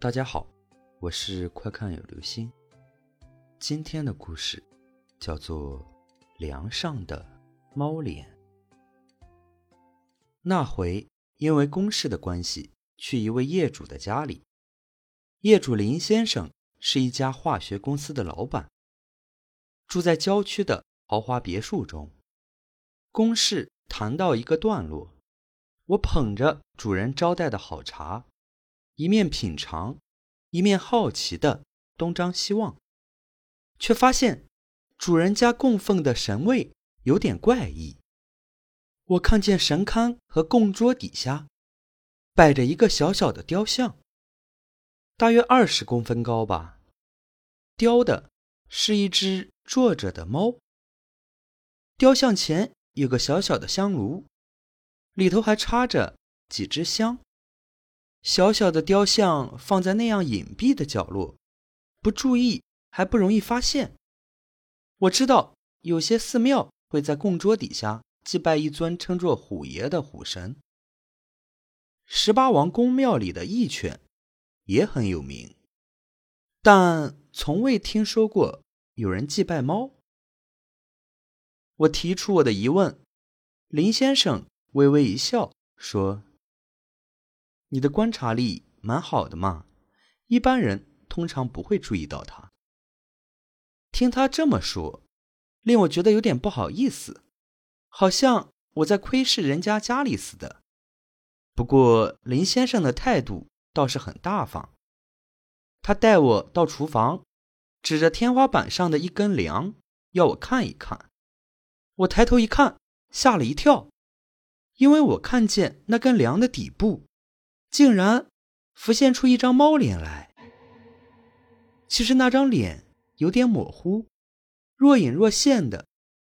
大家好，我是快看有流星。今天的故事叫做《梁上的猫脸》。那回因为公事的关系，去一位业主的家里。业主林先生是一家化学公司的老板，住在郊区的豪华别墅中。公事谈到一个段落，我捧着主人招待的好茶。一面品尝，一面好奇的东张西望，却发现主人家供奉的神位有点怪异。我看见神龛和供桌底下摆着一个小小的雕像，大约二十公分高吧，雕的是一只坐着的猫。雕像前有个小小的香炉，里头还插着几支香。小小的雕像放在那样隐蔽的角落，不注意还不容易发现。我知道有些寺庙会在供桌底下祭拜一尊称作虎爷的虎神。十八王公庙里的义犬也很有名，但从未听说过有人祭拜猫。我提出我的疑问，林先生微微一笑说。你的观察力蛮好的嘛，一般人通常不会注意到他。听他这么说，令我觉得有点不好意思，好像我在窥视人家家里似的。不过林先生的态度倒是很大方，他带我到厨房，指着天花板上的一根梁，要我看一看。我抬头一看，吓了一跳，因为我看见那根梁的底部。竟然浮现出一张猫脸来。其实那张脸有点模糊，若隐若现的。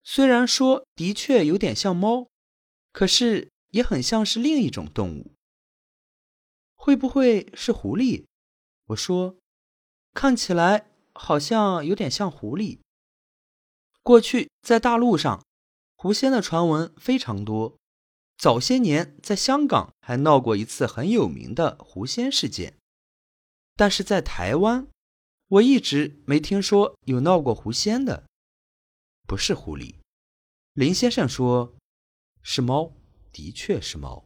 虽然说的确有点像猫，可是也很像是另一种动物。会不会是狐狸？我说，看起来好像有点像狐狸。过去在大陆上，狐仙的传闻非常多。早些年，在香港还闹过一次很有名的狐仙事件，但是在台湾，我一直没听说有闹过狐仙的。不是狐狸，林先生说是猫，的确是猫。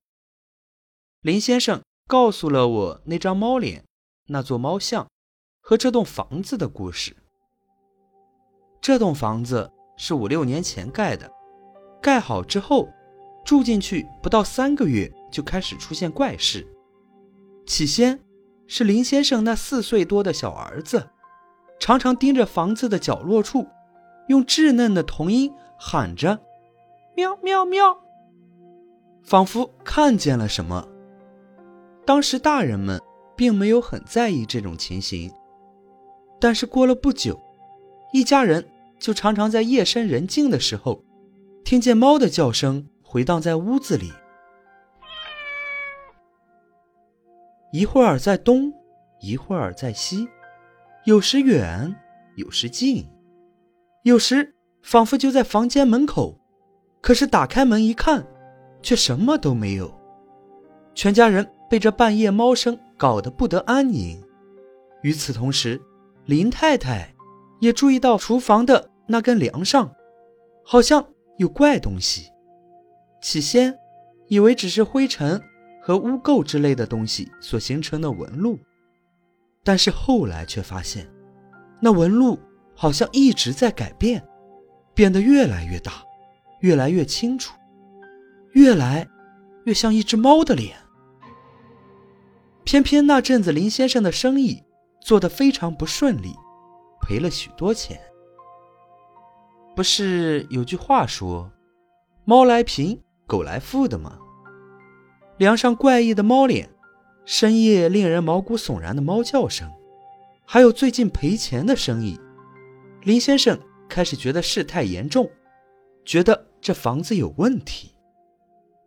林先生告诉了我那张猫脸、那座猫像和这栋房子的故事。这栋房子是五六年前盖的，盖好之后。住进去不到三个月，就开始出现怪事。起先是林先生那四岁多的小儿子，常常盯着房子的角落处，用稚嫩的童音喊着“喵喵喵”，仿佛看见了什么。当时大人们并没有很在意这种情形，但是过了不久，一家人就常常在夜深人静的时候，听见猫的叫声。回荡在屋子里，一会儿在东，一会儿在西，有时远，有时近，有时仿佛就在房间门口，可是打开门一看，却什么都没有。全家人被这半夜猫声搞得不得安宁。与此同时，林太太也注意到厨房的那根梁上，好像有怪东西。起先，以为只是灰尘和污垢之类的东西所形成的纹路，但是后来却发现，那纹路好像一直在改变，变得越来越大，越来越清楚，越来越像一只猫的脸。偏偏那阵子林先生的生意做得非常不顺利，赔了许多钱。不是有句话说，猫来贫。狗来富的吗？梁上怪异的猫脸，深夜令人毛骨悚然的猫叫声，还有最近赔钱的生意，林先生开始觉得事态严重，觉得这房子有问题，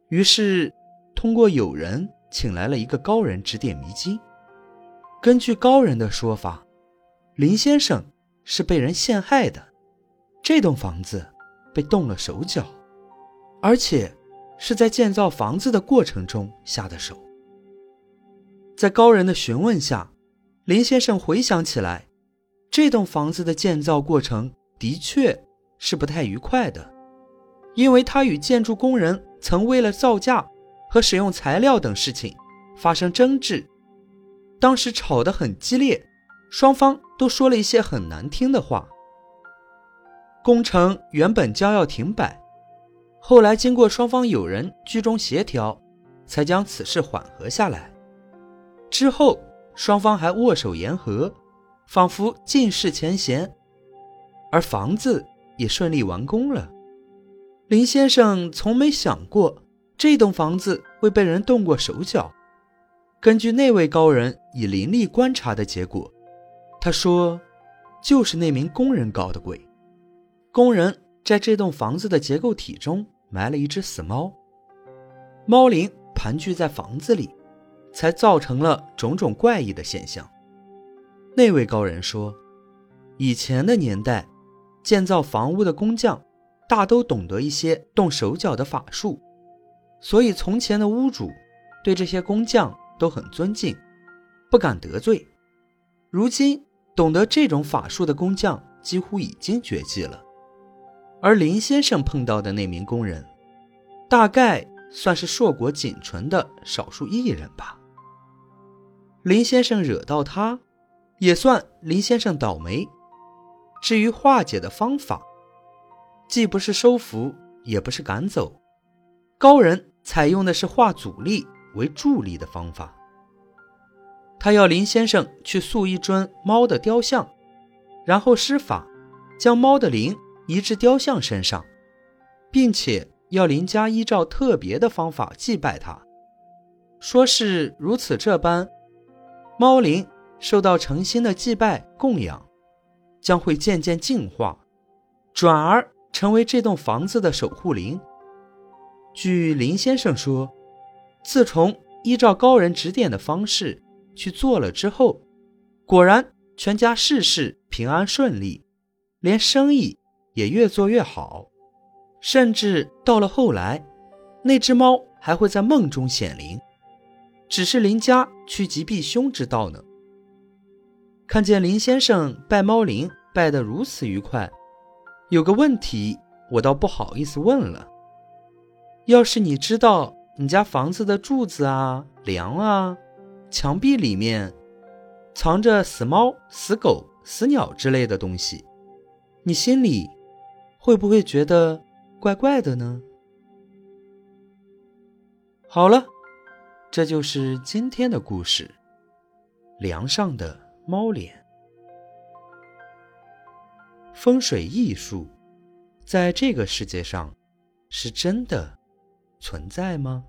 于是通过友人请来了一个高人指点迷津。根据高人的说法，林先生是被人陷害的，这栋房子被动了手脚，而且。是在建造房子的过程中下的手。在高人的询问下，林先生回想起来，这栋房子的建造过程的确是不太愉快的，因为他与建筑工人曾为了造价和使用材料等事情发生争执，当时吵得很激烈，双方都说了一些很难听的话。工程原本将要停摆，后来经过双方友人居中协调，才将此事缓和下来。之后。双方还握手言和，仿佛尽释前嫌，而房子也顺利完工了。林先生从没想过这栋房子会被人动过手脚。根据那位高人以灵力观察的结果，他说，就是那名工人搞的鬼。工人在这栋房子的结构体中埋了一只死猫，猫灵盘踞在房子里。才造成了种种怪异的现象。那位高人说，以前的年代，建造房屋的工匠大都懂得一些动手脚的法术，所以从前的屋主对这些工匠都很尊敬，不敢得罪。如今懂得这种法术的工匠几乎已经绝迹了，而林先生碰到的那名工人，大概算是硕果仅存的少数艺人吧。林先生惹到他，也算林先生倒霉。至于化解的方法，既不是收服，也不是赶走，高人采用的是化阻力为助力的方法。他要林先生去塑一尊猫的雕像，然后施法，将猫的灵移至雕像身上，并且要林家依照特别的方法祭拜他，说是如此这般。猫灵受到诚心的祭拜供养，将会渐渐净化，转而成为这栋房子的守护灵。据林先生说，自从依照高人指点的方式去做了之后，果然全家事事平安顺利，连生意也越做越好，甚至到了后来，那只猫还会在梦中显灵。只是林家趋吉避凶之道呢。看见林先生拜猫灵拜得如此愉快，有个问题我倒不好意思问了。要是你知道你家房子的柱子啊、梁啊、墙壁里面藏着死猫、死狗、死鸟之类的东西，你心里会不会觉得怪怪的呢？好了。这就是今天的故事，梁上的猫脸。风水艺术，在这个世界上，是真的存在吗？